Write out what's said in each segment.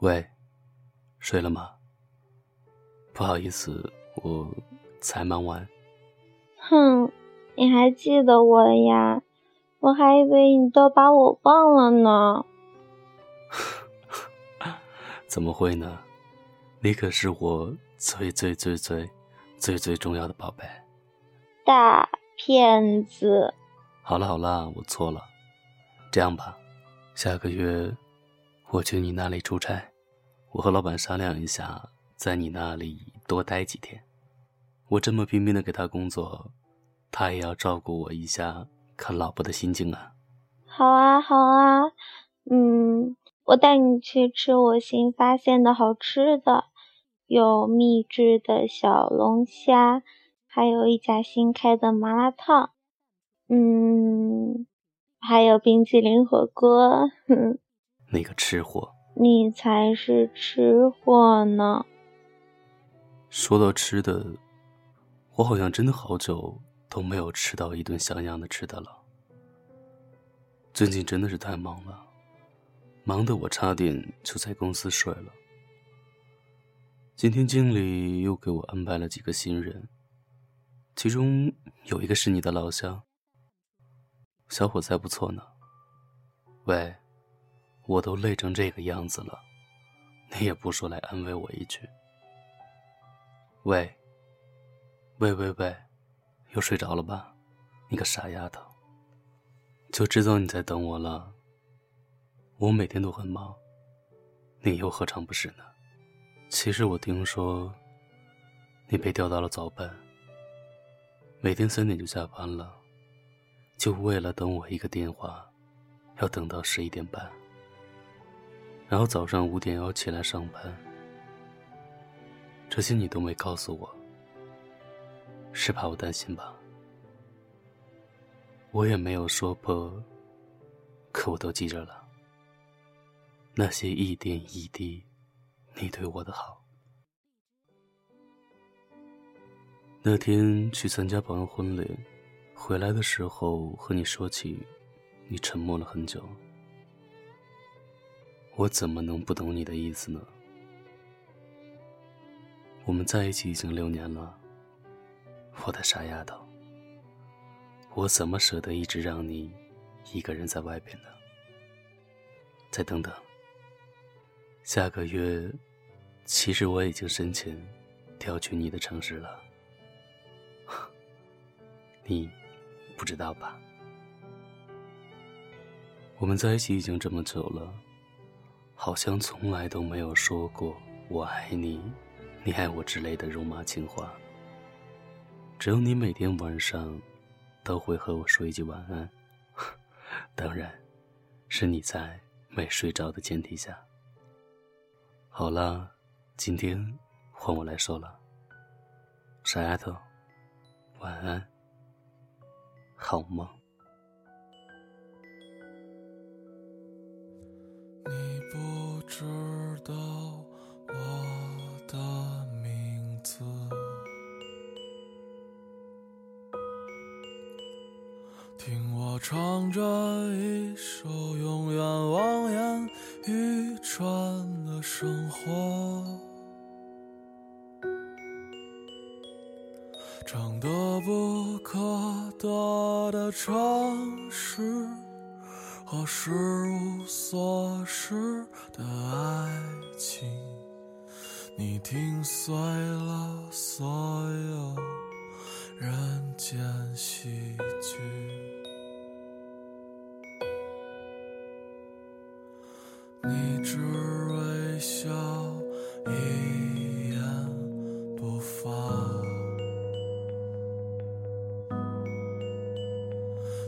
喂，睡了吗？不好意思，我才忙完。哼，你还记得我呀？我还以为你都把我忘了呢。怎么会呢？你可是我最最最最最最重要的宝贝。大骗子！好了好了，我错了。这样吧，下个月我去你那里出差，我和老板商量一下，在你那里多待几天。我这么拼命的给他工作，他也要照顾我一下，看老婆的心情啊。好啊好啊，嗯，我带你去吃我新发现的好吃的，有秘制的小龙虾，还有一家新开的麻辣烫，嗯。还有冰淇淋火锅，哼，那个吃货，你才是吃货呢。说到吃的，我好像真的好久都没有吃到一顿像样的吃的了。最近真的是太忙了，忙得我差点就在公司睡了。今天经理又给我安排了几个新人，其中有一个是你的老乡。小伙子还不错呢。喂，我都累成这个样子了，你也不说来安慰我一句。喂，喂喂喂，又睡着了吧？你个傻丫头，就知道你在等我了。我每天都很忙，你又何尝不是呢？其实我听说，你被调到了早班，每天三点就下班了。就为了等我一个电话，要等到十一点半，然后早上五点要起来上班。这些你都没告诉我，是怕我担心吧？我也没有说破，可我都记着了。那些一点一滴，你对我的好。那天去参加朋友婚礼。回来的时候和你说起，你沉默了很久。我怎么能不懂你的意思呢？我们在一起已经六年了，我的傻丫头。我怎么舍得一直让你一个人在外边呢？再等等，下个月，其实我已经申请调去你的城市了。你。不知道吧？我们在一起已经这么久了，好像从来都没有说过“我爱你”“你爱我”之类的肉麻情话。只有你每天晚上都会和我说一句晚安，当然，是你在没睡着的前提下。好了，今天换我来说了，傻丫头，晚安。好梦？你不知道我的名字，听我唱着一首永远望眼欲穿的生活。唱得不可得的城市和失无所失的爱情，你听碎了所有人间心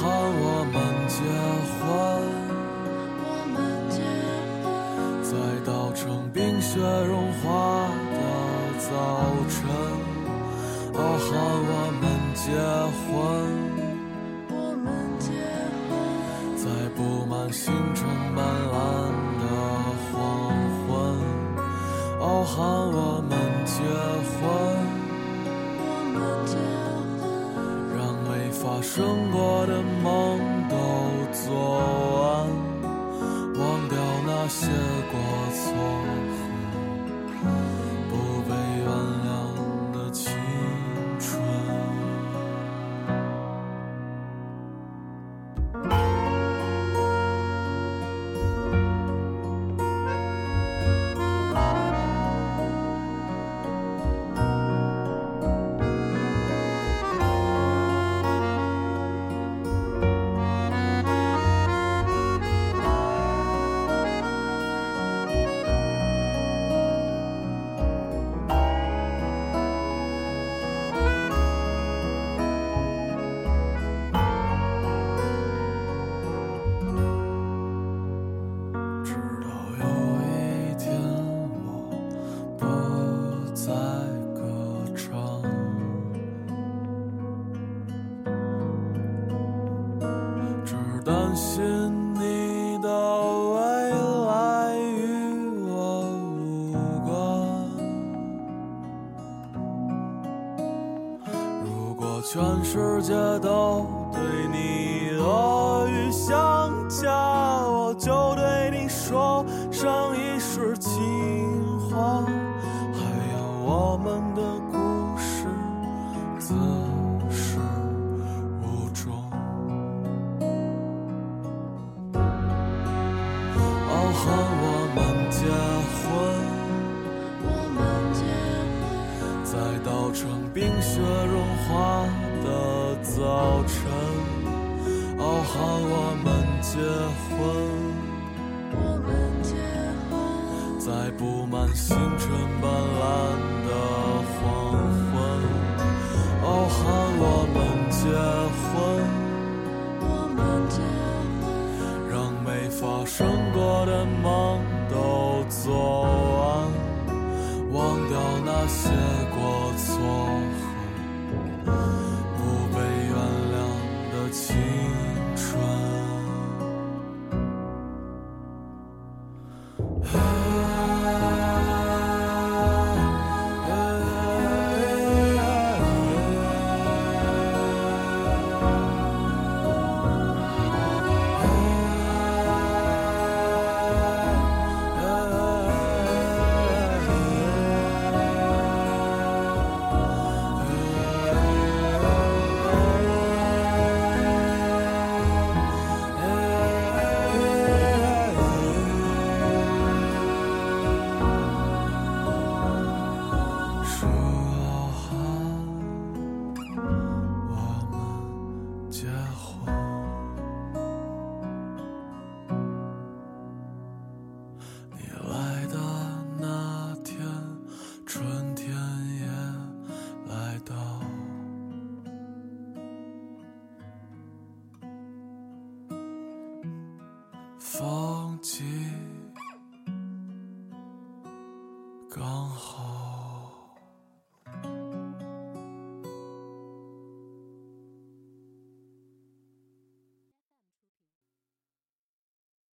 喊我们结婚，我们结婚，在稻城冰雪融化的早晨，哦，喊我们结婚，我们结婚，在布满星辰斑斓的黄昏，哦，喊我们结婚。生过的梦都做完，忘掉那些过错不被担心你的未来与我无关。如果全世界都哦，喊我们结婚。我们结婚，在稻城冰雪融化的早晨，哦，和我们结婚。我们结婚，在布满星辰斑斓的黄昏，哦，喊那些过错。风景